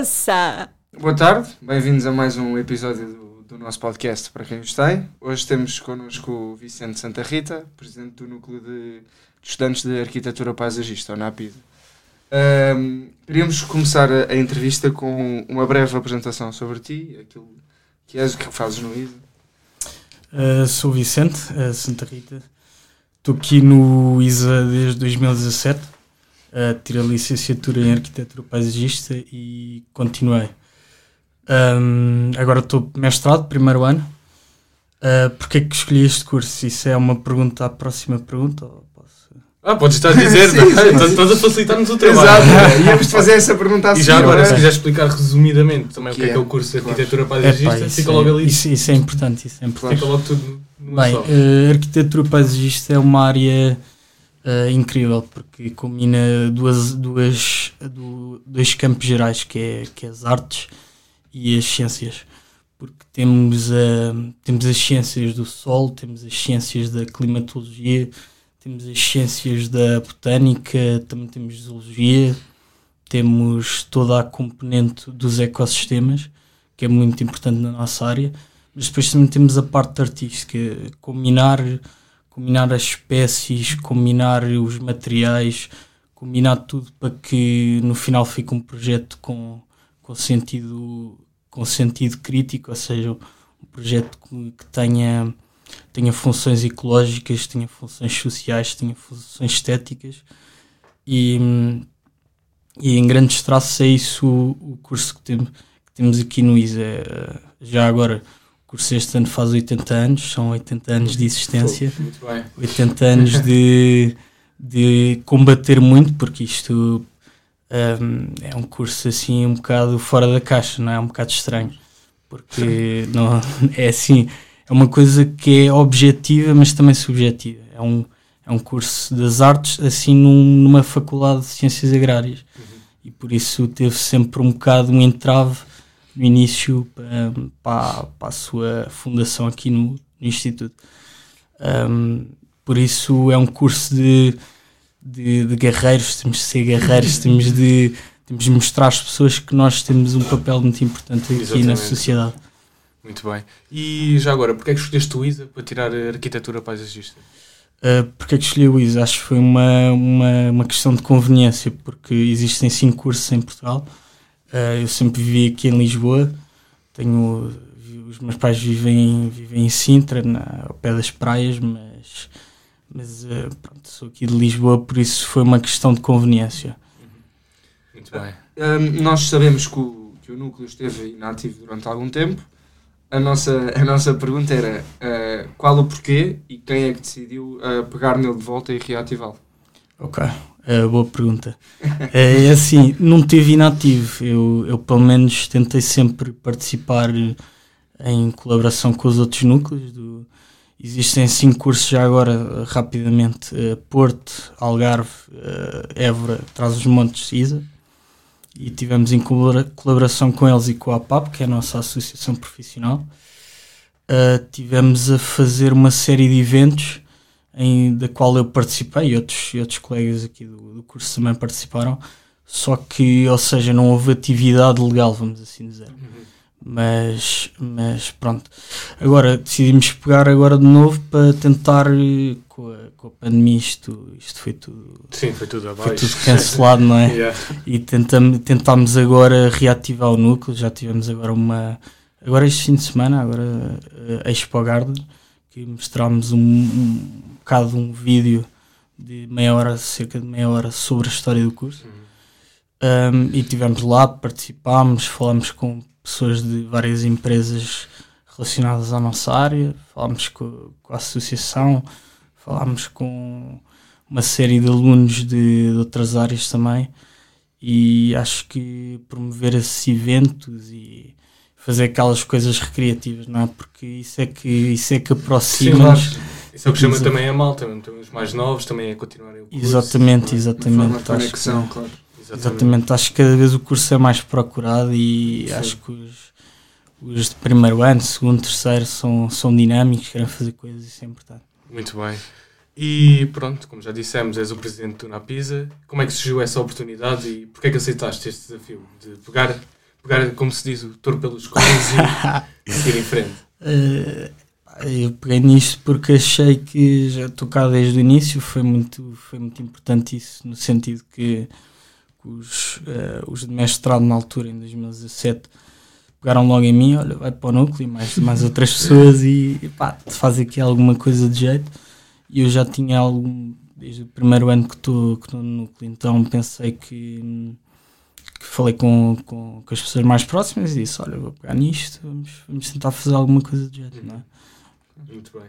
moça! Boa tarde, bem-vindos a mais um episódio do, do nosso podcast para quem os tem. Hoje temos connosco o Vicente Santa Rita, presidente do Núcleo de, de Estudantes de Arquitetura Paisagista, ou NAPID. Um, queríamos começar a, a, entrevista com uma breve apresentação sobre ti, aquilo que és, o que fazes no ISA. Uh, sou Vicente uh, Santa Rita, estou aqui no ISA desde 2017, uh, tirei a licenciatura em Arquitetura Paisagista e continuei. Um, agora estou mestrado, primeiro ano. Uh, Porquê é que escolhi este curso? Isso é uma pergunta à próxima pergunta? Ou posso... Ah, podes estar a dizer, estás a facilitar-nos o trabalho. Exato, íamos fazer essa pergunta assim. E já agora, se quiser explicar resumidamente também que o que é, que é o curso de arquitetura paisagista, fica logo ali. Isso, isso, é importante, isso é importante. Fica logo tudo Bem, uh, arquitetura paisagista é uma área uh, incrível porque combina duas, duas, dois campos gerais que é, que é as artes e as ciências, porque temos, uh, temos as ciências do Sol, temos as ciências da climatologia, temos as ciências da botânica, também temos zoologia, temos toda a componente dos ecossistemas, que é muito importante na nossa área, mas depois também temos a parte artística, combinar, combinar as espécies, combinar os materiais, combinar tudo para que no final fique um projeto com com sentido, com sentido crítico, ou seja, um projeto que, que tenha, tenha funções ecológicas, tenha funções sociais, tenha funções estéticas e, e em grandes traços é isso o, o curso que, tem, que, temos aqui no ISA. Já agora, curso este ano faz 80 anos, são 80 anos de existência, muito bem. 80 anos de, de combater muito, porque isto um, é um curso assim um bocado fora da caixa, não é? é um bocado estranho, porque não, é assim, é uma coisa que é objetiva, mas também subjetiva. É um, é um curso das artes, assim, num, numa faculdade de ciências agrárias, uhum. e por isso teve sempre um bocado um entrave no início para, para, para a sua fundação aqui no, no Instituto. Um, por isso é um curso de de, de guerreiros, temos de ser guerreiros, temos de, temos de mostrar às pessoas que nós temos um papel muito importante aqui Exatamente. na sociedade. Muito bem. E já agora, porquê é que escolheste o ISA para tirar a arquitetura paisagista? Uh, porque é que escolhi o ISA? Acho que foi uma, uma, uma questão de conveniência, porque existem cinco cursos em Portugal. Uh, eu sempre vivi aqui em Lisboa, tenho os meus pais vivem, vivem em Sintra, na, ao pé das praias, mas mas uh, pronto, sou aqui de Lisboa, por isso foi uma questão de conveniência. Muito bem. Um, nós sabemos que o, que o núcleo esteve inativo durante algum tempo. A nossa, a nossa pergunta era uh, qual o porquê e quem é que decidiu uh, pegar nele de volta e reativá-lo? Ok, uh, boa pergunta. é assim, não teve inativo. Eu, eu, pelo menos, tentei sempre participar em colaboração com os outros núcleos do, Existem cinco cursos já agora, rapidamente: uh, Porto, Algarve, uh, Évora, Trás-os-Montes, ISA. E tivemos em colaboração com eles e com a APAP, que é a nossa associação profissional. Uh, tivemos a fazer uma série de eventos em, da qual eu participei e outros, outros colegas aqui do, do curso também participaram. Só que, ou seja, não houve atividade legal, vamos assim dizer. Uhum mas, mas pronto. Agora decidimos pegar agora de novo para tentar com a, com a pandemia isto, isto foi tudo. Sim, foi tudo abaixo. Foi tudo cancelado, não é? yeah. E tentamos, tentámos agora reativar o núcleo, já tivemos agora uma. Agora este fim de semana, agora a Expo Garden, que mostrámos um, um bocado um vídeo de meia hora, cerca de meia hora, sobre a história do curso. Uhum. Um, e tivemos lá, participámos, falámos com pessoas de várias empresas relacionadas à nossa área, falámos com, com a associação, falámos com uma série de alunos de, de, outras áreas também e acho que promover esses eventos e fazer aquelas coisas recreativas, não é? Porque isso é que, isso é que aproxima. Sim. Isso é o que chama também a malta, os mais novos também a continuarem o curso. Exatamente, exatamente. Uma conexão, claro. Exatamente. Exatamente. Acho que cada vez o curso é mais procurado e Sim. acho que os, os de primeiro ano, segundo, terceiro são, são dinâmicos, querem fazer coisas, isso é importante. Muito bem. E pronto, como já dissemos, és o presidente do Napisa. Como é que surgiu essa oportunidade e porquê é que aceitaste este desafio de pegar pegar, como se diz, o touro pelos cornos e seguir em frente? Eh, eu peguei nisto porque achei que já cá desde o início, foi muito, foi muito importante isso, no sentido que, os, eh, os de mestrado na altura, em 2017, pegaram logo em mim, olha, vai para o núcleo, mais, mais outras pessoas e pá, faz aqui alguma coisa de jeito. E eu já tinha algum, desde o primeiro ano que estou que estou no núcleo, então pensei que, que falei com, com, com as pessoas mais próximas e disse, olha, vou pegar nisto, vamos, vamos tentar fazer alguma coisa de jeito, não é? Muito bem.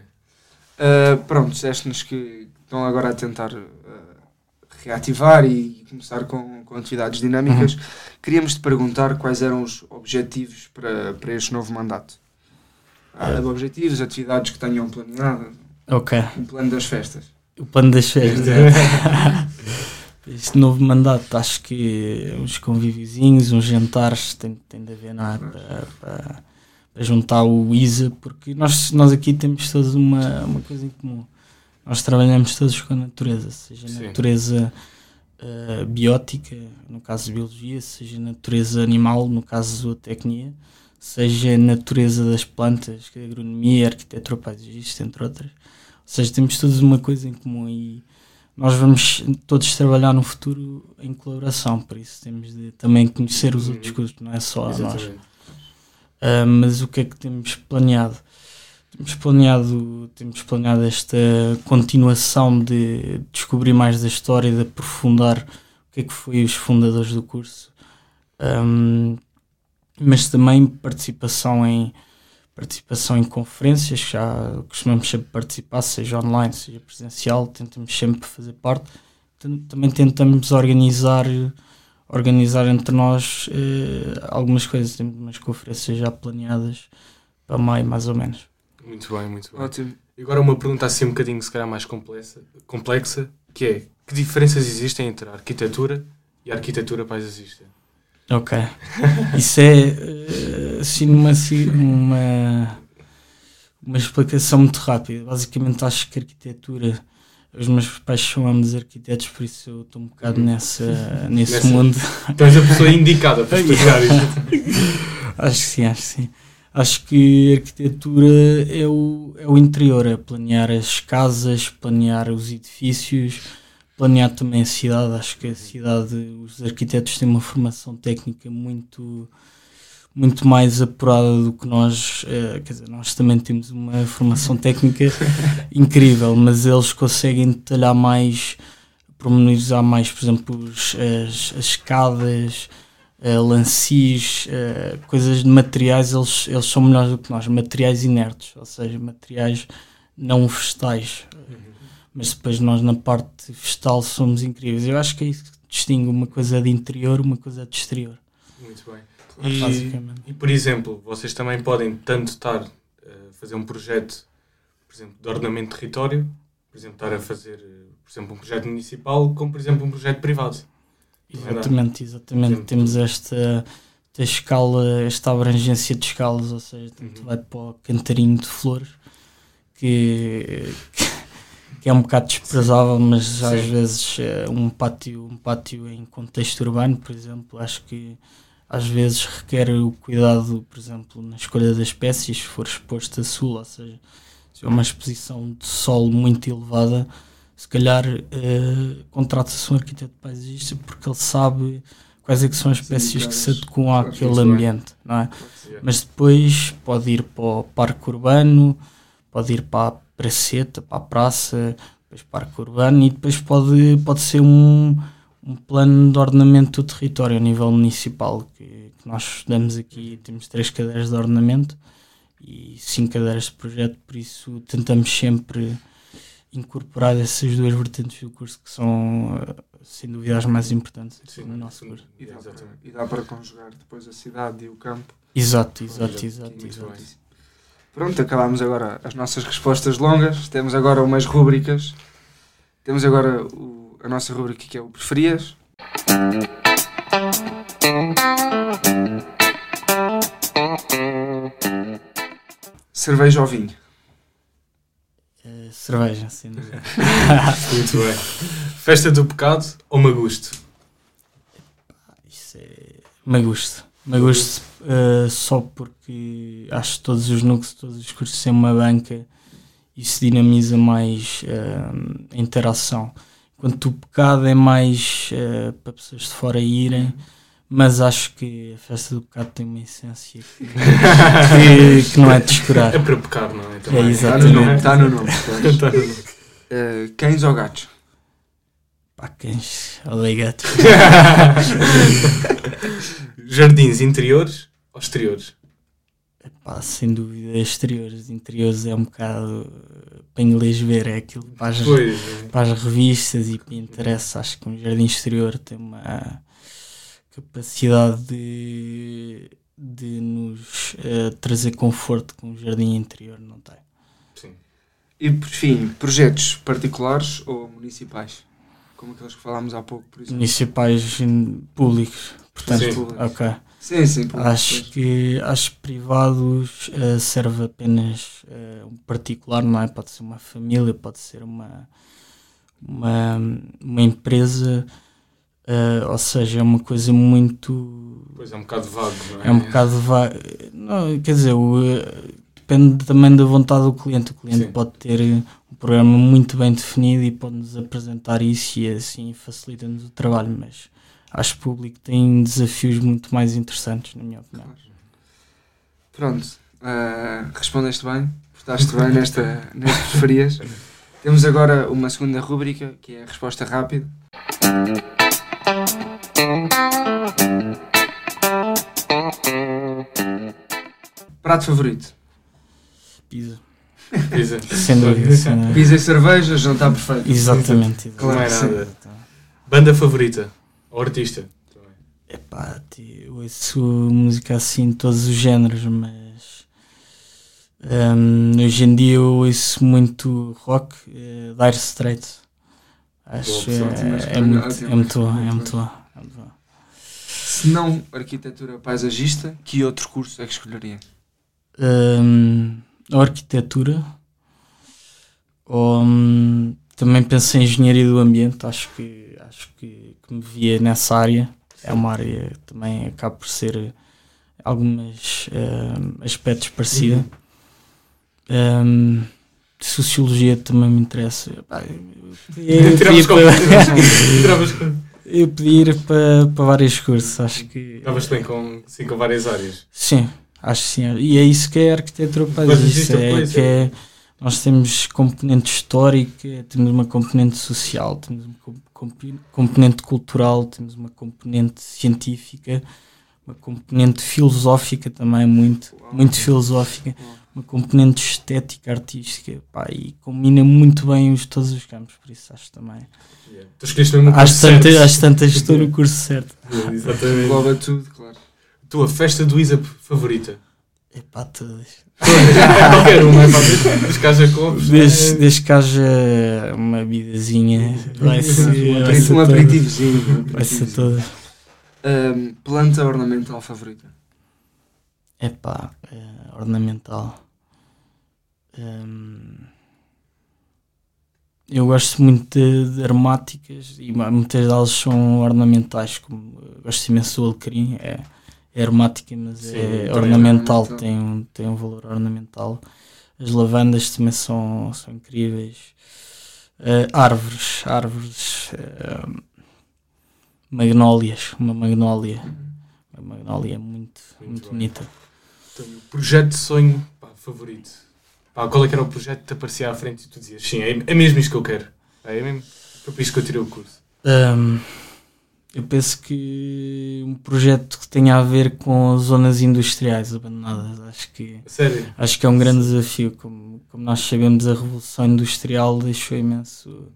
Uh, pronto, disseste-nos que estão agora a tentar uh, reativar e começar com, com atividades dinâmicas. Queríamos te perguntar quais eram os objetivos para, para este novo mandato. Há objetivos, atividades que tenham planeado, Ok, um plano das festas. o plano das férias. Este novo mandato, acho que uns convíviozinhos, uns jantares tem, tem de haver, não é? Para, para- juntar o ISA, porque nós, nós aqui temos todos uma, uma coisa em comum. Nós trabalhamos todos com a natureza, seja Sim. natureza eh, biótica, no caso de biologia, seja natureza animal, no caso de zootecnia, seja natureza das plantas, que é agronomia, arquitetura paisagista, entre outras. Ou seja, temos todos uma coisa em comum e nós vamos todos trabalhar no futuro em colaboração, por isso temos de também conhecer os outros Uhum. cursos, não é só a nós. Ah, mas o que é que temos planeado? Temos planeado, temos planeado esta continuação de descobrir mais da história, de aprofundar o que é que foi os fundadores do curso, Ahm, mas também participação em participação em conferências, já costumamos sempre participar, seja online, seja presencial, tentamos sempre fazer parte. Tam- Também tentamos organizar organizar entre nós eh, algumas coisas. Temos umas conferências já planeadas para maio, mais ou menos. Muito bem, muito bem. Ótimo. E agora uma pergunta assim um bocadinho, se calhar, mais complexa, complexa, que é, que diferenças existem entre a arquitetura e a arquitetura paisagista? Ok. Isso é eh, assim uma, ci- uma, uma explicação muito rápida. Basicamente acho que a arquitetura. Os meus pais são ambos arquitetos, por isso eu estou um bocado nessa, nesse Nessa- mundo. Tu és a pessoa indicada para explicar isto. Acho que sim, acho que sim. Acho que a arquitetura é o, é o interior, é planear as casas, planear os edifícios, planear também a cidade. Acho que a cidade, os arquitetos têm uma formação técnica muito, muito mais apurada do que nós. eh, quer dizer, nós também temos uma formação técnica incrível, mas eles conseguem detalhar mais, pormenorizar mais, por exemplo, as, as escadas uh, lancis, uh, coisas de materiais, eles, eles são melhores do que nós, materiais inertes, ou seja, materiais não vegetais. Mas depois nós na parte vegetal somos incríveis. Eu acho que é isso que distingue uma coisa de interior, uma coisa de exterior. Muito bem. E, e, por exemplo, vocês também podem tanto estar a fazer um projeto, por exemplo, de ordenamento de território, por exemplo, estar a fazer, eh, por exemplo, um projeto municipal, como por exemplo um projeto privado. Exatamente, exatamente. Exemplo. Temos esta, esta escala, esta abrangência de escalas, ou seja, tanto Uhum. vai para o cantarinho de flores, que, que é um bocado desprezável, mas às Sim. vezes eh, um pátio, um pátio em contexto urbano, por exemplo, acho que às vezes requer o cuidado, por exemplo, na escolha das espécies, se for exposto a sul, ou seja, se é uma exposição de solo muito elevada, se calhar eh, contrata-se um arquiteto paisagista porque ele sabe quais é que são as espécies que se adequam àquele ambiente, não é? Mas depois pode ir para o parque urbano, pode ir para a praceta, para a praça, depois parque urbano e depois pode, pode ser um, um plano de ordenamento do território a nível municipal que, que nós estudamos aqui, temos três cadeiras de ordenamento e cinco cadeiras de projeto, por isso tentamos sempre incorporar essas duas vertentes do curso que são sem dúvida as mais importantes Sim, no nosso curso. E dá, para, e dá para conjugar depois a cidade e o campo. Exato, exato, exato, exato. Pronto, acabámos agora as nossas respostas longas. Temos agora umas rúbricas. Temos agora o- a nossa rúbrica que é o Preferias. Cerveja ou vinho? Eh, cerveja, dúvida. Muito bem. Festa do pecado ou magusto? Isso é. Me gusto. Magosto uh, só porque acho que todos os núcleos, todos os cursos têm uma banca isso dinamiza mais uh, a interação. Enquanto o pecado é mais uh, para pessoas de fora irem, mas acho que a festa do pecado tem uma essência que, que, que não é de descurar. É para pecar, não é? Também. É Está no nome. Está no nome. Está no nome. Uh, cães ou gatos? Olha gatos. Jardins interiores ou exteriores? Epá, sem dúvida, exteriores. Interiores é um bocado para inglês ver, é aquilo para as, pois, é. para as revistas e para interessa. Acho que um jardim exterior tem uma capacidade de, de nos uh, trazer conforto que um jardim interior não tem. Sim. E por fim, projetos particulares ou municipais? Como aqueles que falámos há pouco, por exemplo. Municipais públicos. Portanto, sim. ok. Sim, sim. Acho que acho privados uh, serve apenas uh, um particular, não é? Pode ser uma família, pode ser uma, uma, uma empresa, uh, ou seja, é uma coisa muito. Pois é, um bocado vago, não é? É um bocado vago. Não, quer dizer, o, depende também da vontade do cliente. O cliente sim. pode ter programa muito bem definido e pode-nos apresentar isso e assim facilita-nos o trabalho, mas acho que o público tem desafios muito mais interessantes, na minha opinião. Pronto, uh, respondeste bem, portaste bem nesta, nestas preferias. Temos agora uma segunda rúbrica que é a resposta rápida. Prato favorito? Pizza. Pizza. Sem dúvida. Sem dúvida. Pizza e cerveja, já está perfeito. Exatamente. Claro, não é nada. Banda favorita? Ou artista? Epá, eu ouço música assim de todos os géneros, mas um, hoje em dia eu ouço muito rock, uh, Dire Straits. Acho que é, é, muito, é muito bom, é muito bom. É muito bom. Se não arquitetura paisagista, que outro curso é que escolheria? Um, arquitetura ou um, também pensei em engenharia do ambiente, acho que acho que, que me via nessa área. É uma área que também acaba por ser alguns uh, aspectos parecida. Uhum. Um, sociologia também me interessa. Eu podia, para, eu podia ir para, para vários cursos, acho que. Estavas bem com, sim, com várias áreas? Sim, acho que sim. E é isso que é a arquitetura paisagista. É, que é, nós temos componente histórica, temos uma componente social, temos uma componente cultural, temos uma componente científica, uma componente filosófica também, muito, muito filosófica, uma componente estética, artística, pá, e combina muito bem os, todos os campos, por isso acho também. Yeah. Tu escolheste mesmo o curso certo. Às tantas estou no curso certo. Yeah, exatamente. Engloba tudo. Tua festa do ISAP favorita? Epá, todas. Qualquer uma, desde que haja copos. Desde, desde que haja uma vidazinha, vai ser. Um aperitivozinho. Vai ser todas. Um, planta ornamental favorita? Epá, uh, ornamental. Um, eu gosto muito de, de, aromáticas e muitas delas são ornamentais, como gosto imenso do alecrim, é é aromática, mas Sim, é ornamental, é tem, um, tem um valor ornamental. As lavandas também são, são incríveis. Uh, árvores, árvores, uh, magnólias, uma magnólia. Uma magnólia muito, muito, muito bonita. Então, projeto de sonho pá, favorito. Pá, qual é que era o projeto que te aparecia à frente e tu dizias, sim, é, é mesmo isto que eu quero. É mesmo, foi por isso que eu tirei o curso. Um, eu penso que um projeto que tenha a ver com zonas industriais abandonadas, acho que, Sério? acho que é um grande desafio. Como, como nós sabemos, a Revolução Industrial deixou imenso,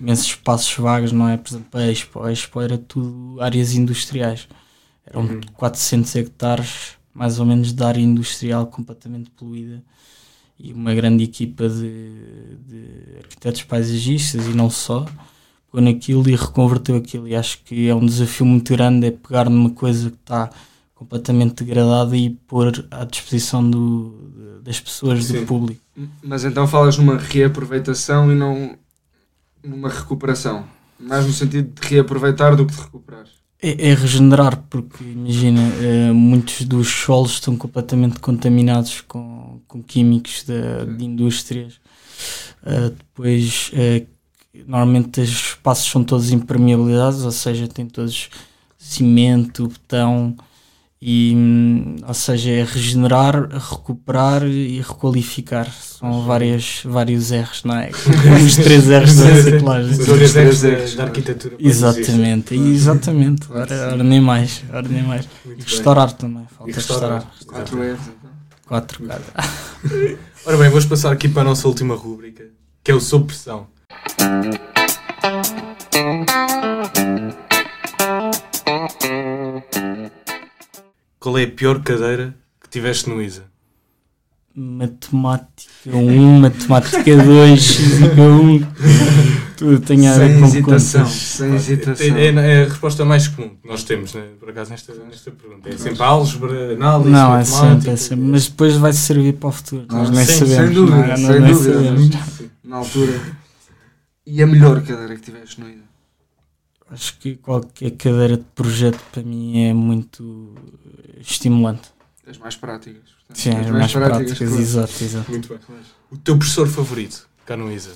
imensos espaços vagos, não é? Por exemplo, a Expo. A Expo era tudo áreas industriais. Eram uhum. 400 hectares, mais ou menos, de área industrial completamente poluída. E uma grande equipa de, de arquitetos paisagistas e não só pegou naquilo e reconverteu aquilo. E acho que é um desafio muito grande é pegar numa coisa que está completamente degradada e pôr à disposição do, das pessoas, Sim. do público. Mas então falas numa reaproveitação e não numa recuperação. Mais no sentido de reaproveitar do que de recuperar. É, é regenerar, porque imagina, eh, muitos dos solos estão completamente contaminados com, com químicos de, de indústrias. Eh, depois, eh, normalmente os espaços são todos impermeabilizados, ou seja, tem todos cimento, betão, e, ou seja, é regenerar, recuperar e requalificar. São várias, vários R's, não é? Os três R's da reciclagem. Os três R's da, arquitetura. Exatamente, exatamente. Ora, ora nem mais, ora nem mais. Muito E bem. restaurar também, falta E restaurar. restaurar. Quatro R's, então. Quatro, cara. Ora bem, vamos passar aqui para a nossa última rúbrica, que é o Sob Pressão. Qual é a pior cadeira que tiveste no ISA? Matemática 1, matemática 2, física 1. Tudo tem a ver Sem com hesitação. contas. Sem hesitação. É, é a resposta mais comum que nós temos, né, por acaso, nesta, nesta pergunta. É sempre álgebra, análise, Não, é matemática. sempre, é sempre. Mas depois vai servir para o futuro. Nós Ah, nem sim, sabemos. sem dúvida, não é? Sem dúvida. sabemos. Na altura. E a melhor cadeira que tiveste no IDA? Acho que qualquer cadeira de projeto para mim é muito estimulante. As mais práticas. portanto, Sim, as mais práticas, claro. exato, exato. Muito bem. O teu professor favorito, cá no ISA?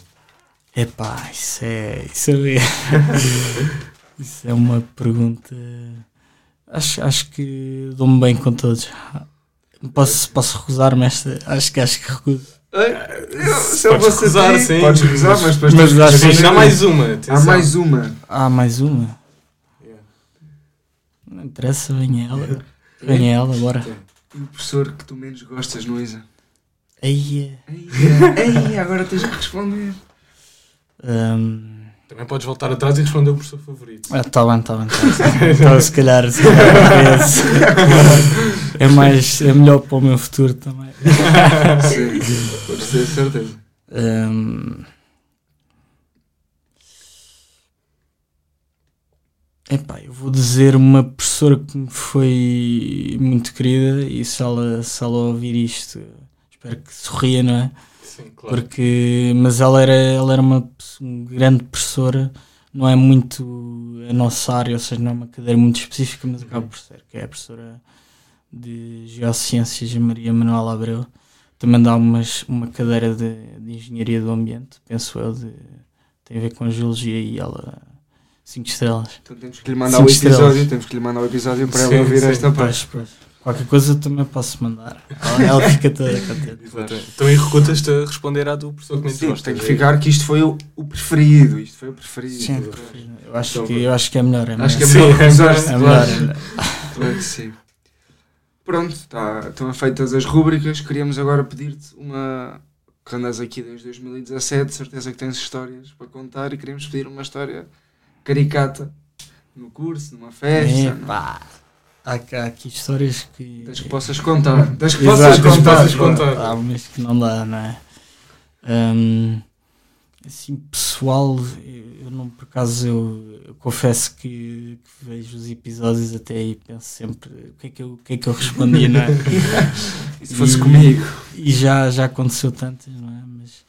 Epá, isso é. Isso é, isso é uma pergunta. Acho, acho que dou-me bem com todos. Posso, posso recusar-me esta? Acho que acho que recuso. Eu- Se eu recusar, ti, sim. Podes recusar, mas depois Mas tens que responder. Há mais uma. Há mais uma. Há mais uma? Yeah. Não interessa, venha ela. Venha ela, bora. E o professor que tu menos gostas ISA? Aí ei, agora tens que responder. hum, Também podes voltar atrás e responder o professor favorito. ah, tá bem, tá bem. Tá. Então, se calhar, se calhar é é mais. É melhor para o meu futuro também. Sim, podes ter certeza. Hum, Epá, eu vou dizer uma professora que me foi muito querida e se ela, se ela ouvir isto, espero que sorria, não é? Sim, claro. Porque, mas ela era, ela era uma, grande professora, não é muito a nossa área, ou seja, não é uma cadeira muito específica, mas acaba por ser, que é a professora de Geociências, Maria Manuela Abreu. Também dá umas, uma cadeira de, de Engenharia do Ambiente, penso eu, de, tem a ver com Geologia e ela, 5 estrelas. Então temos que lhe mandar Cinco o episódio. estrelas. Temos que lhe mandar o episódio para Sim, ela ouvir sim. esta parte. Pois, pois. Qualquer coisa também posso mandar. Ela, ela fica toda contente. Exatamente. Então aí recutas-te a responder à do professor que Sim, gostas. tem que é ficar que isto foi o, o preferido. Isto foi o preferido. Sim, eu acho, que, eu acho que é melhor. É melhor. Acho que é Sim, melhor é recusaste, É claro. melhor, é melhor. Claro que sim. Pronto, tá, estão feitas as rúbricas. Queríamos agora pedir-te uma. Que andas aqui desde 2017, de certeza que tens histórias para contar e queríamos pedir uma história caricata no curso, numa festa. Epá, há, aqui- há aqui histórias que. Das que possas contar. Das que Exato, possas das que contar. contar. Há umas que não dá, não é? Hum, assim, pessoal, eu não por acaso eu, eu confesso que, que vejo os episódios até aí e penso sempre o que é que eu, o que é que eu respondia, não é? E se fosse E- comigo? E já, já aconteceu tantas, não é? Mas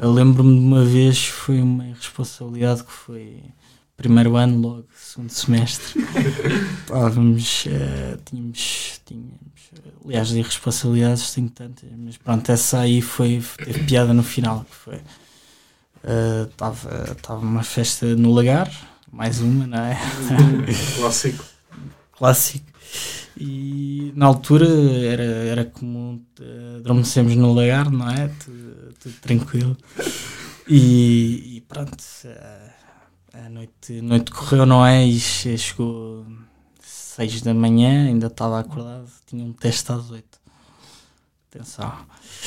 eu lembro-me de uma vez, foi uma irresponsabilidade que foi primeiro ano, logo, segundo semestre. Estávamos, eh, tínhamos, tínhamos, eh, aliás, de irresponsabilidades tenho tantas, mas pronto, essa aí foi, teve piada no final, que foi, estava estava uma festa no lagar, mais uma, não é? Clássico. clássico. E na altura era, era comum uh, adormecemos no lagar, não é? Tudo, tudo tranquilo. E, e pronto, eh, a noite, noite correu, não é? E che- chegou seis da manhã, ainda estava acordado, tinha um teste às oito. Atenção.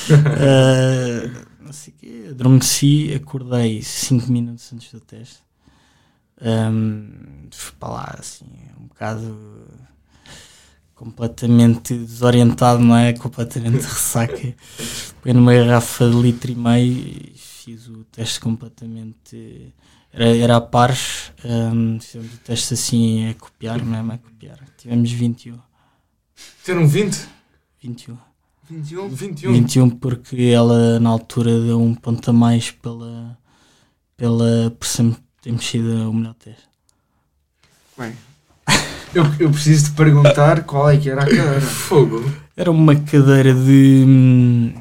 Eh, não sei o quê, adormeci, acordei cinco minutos antes do teste. Um, fui para lá assim, um bocado completamente desorientado, não é? Completamente de ressaca. Peguei numa garrafa de litro e meio e fiz o teste completamente. Era, era a pares, um, fizemos o teste assim a copiar, mesmo a copiar. Tivemos 21. Teram 20? 21. 21? 21. 21 porque ela na altura deu um ponto a mais pela, pela por sempre ter mexido o melhor teste. Bem, Eu, eu preciso de perguntar qual é que era a cadeira. Fogo. Era uma cadeira de hum,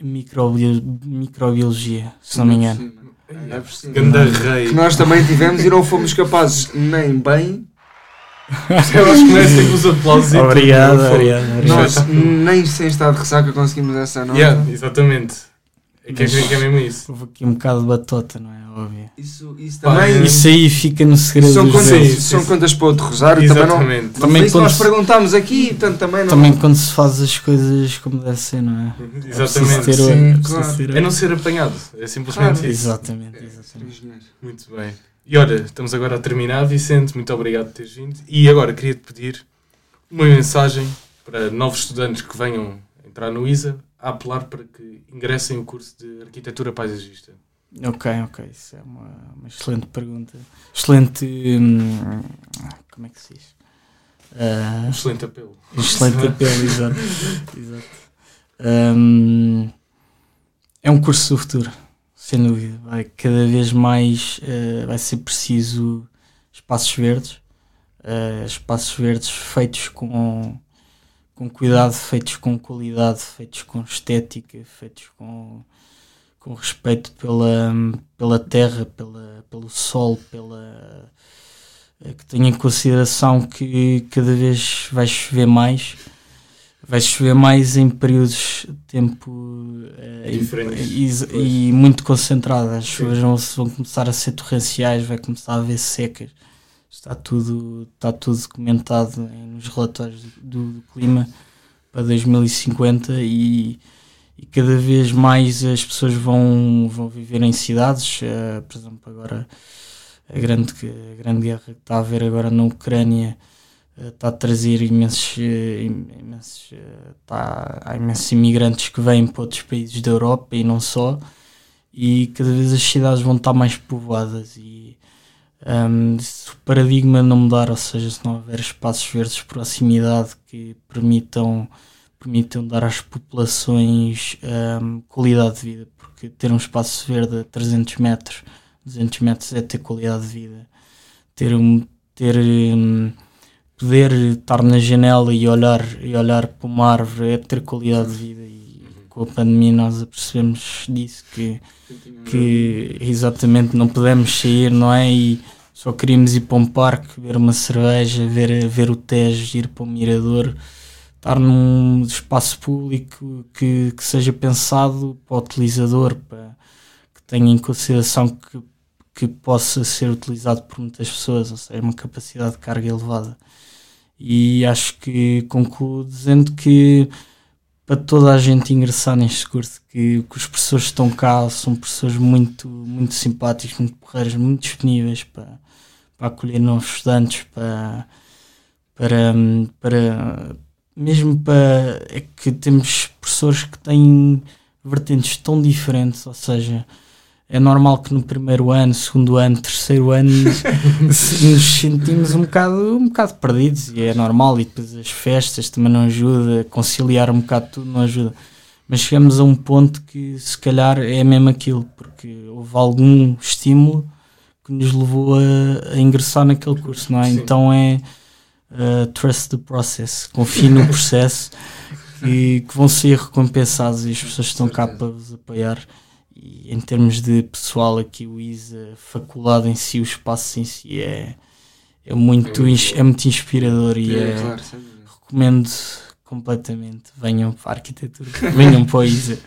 microbi- microbiologia, se não me engano. É cima. Ganda rei. Que nós também tivemos e não fomos capazes nem bem, acho que merecem os aplausos. e tudo, Obrigado, obrigado, obrigado. nós nem sem estar de ressaca conseguimos essa nota. Yeah, exatamente. É que é, que é mesmo isso. Houve aqui um bocado de batota, não é? Óbvio. Isso, isso Pá, também. Isso aí fica no segredo são dos contas, sim, são sim. contas para outro rosário. Também não. Exatamente. Também isso quando nós se- perguntámos aqui, portanto também não. Também quando se faz as coisas como deve ser, não é? É preciso Exatamente. ter Sim, olho, é preciso claro. ter É não ser apanhado. É simplesmente Claro. isso. Exatamente, É, exatamente. Muito bem. E olha, estamos agora a terminar, Vicente. Muito obrigado por teres vindo. E agora queria-te pedir uma mensagem para novos estudantes que venham entrar no ISA a apelar para que ingressem o curso de Arquitetura Paisagista. Ok, ok, isso é uma, uma excelente pergunta. Excelente. hum, como é que se diz? Ah, Um excelente apelo. excelente apelo, exato. exato. Hum, é um curso do futuro, sem dúvida. Vai cada vez mais eh, vai ser preciso espaços verdes, eh, espaços verdes feitos com, com cuidado, feitos com qualidade, feitos com estética, feitos com, com respeito pela, pela terra, pela, pelo sol, pela eh, que tenha em consideração que cada vez vai chover mais vai chover mais em períodos de tempo eh, Diferentes, e, e muito concentradas. As chuvas vão, vão começar a ser torrenciais, vai começar a haver secas. Está tudo, está tudo documentado nos relatórios do, do clima para 2050 e, e cada vez mais as pessoas vão, vão viver em cidades. eh, por exemplo, agora a grande, a grande guerra que está a haver agora na Ucrânia eh, está a trazer imensos, eh, im- imensos eh, tá, há imensos imigrantes que vêm para outros países da Europa e não só e cada vez as cidades vão estar mais povoadas e ehm, se o paradigma não mudar, ou seja, se não houver espaços verdes de proximidade que permitam permitam dar às populações ehm, qualidade de vida, porque ter um espaço verde a 300 metros, 200 metros é ter qualidade de vida. Ter um ter hum, poder estar na janela e olhar e olhar para uma árvore é ter qualidade de vida com a pandemia nós apercebemos disso que que exatamente não podemos sair, não é? E só queríamos ir para um parque, ver uma cerveja, ver, ver o Tejo, ir para o Mirador, estar num espaço público que, que seja pensado para o utilizador, para que tenha em consideração que, que possa ser utilizado por muitas pessoas, ou seja, uma capacidade de carga elevada. E acho que concluo dizendo que para toda a gente ingressar neste curso, que, que os professores estão cá são pessoas muito, muito simpáticos, muito porreiros, muito disponíveis para, para acolher novos estudantes, para, para, para mesmo para é que temos professores que têm vertentes tão diferentes, ou seja, é normal que no primeiro ano, segundo ano, terceiro ano nos sentimos um bocado, um bocado perdidos e é normal e depois as festas também não ajuda, conciliar um bocado tudo não ajuda. Mas chegamos a um ponto que se calhar é mesmo aquilo, porque houve algum estímulo que nos levou a, a ingressar naquele curso, não é? Sim. Então é uh, trust the process, confie no processo que, que vão ser recompensados e as pessoas estão cá para vos apoiar. E em termos de pessoal aqui, o ISA, a faculdade em si, o espaço em si é, é, muito, É muito é inspirador e É, é, claro, recomendo completamente. Venham para a arquitetura, venham para o ISA.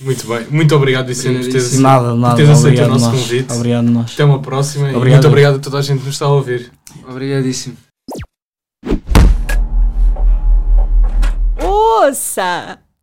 Muito bem. Muito obrigado, Vicente, por teres. Nada, nada. teres aceito Obrigado o nosso nós. convite. Obrigado nós. Até uma próxima e Obrigado. muito obrigado a toda a gente que nos está a ouvir. Obrigadíssimo. Ouça!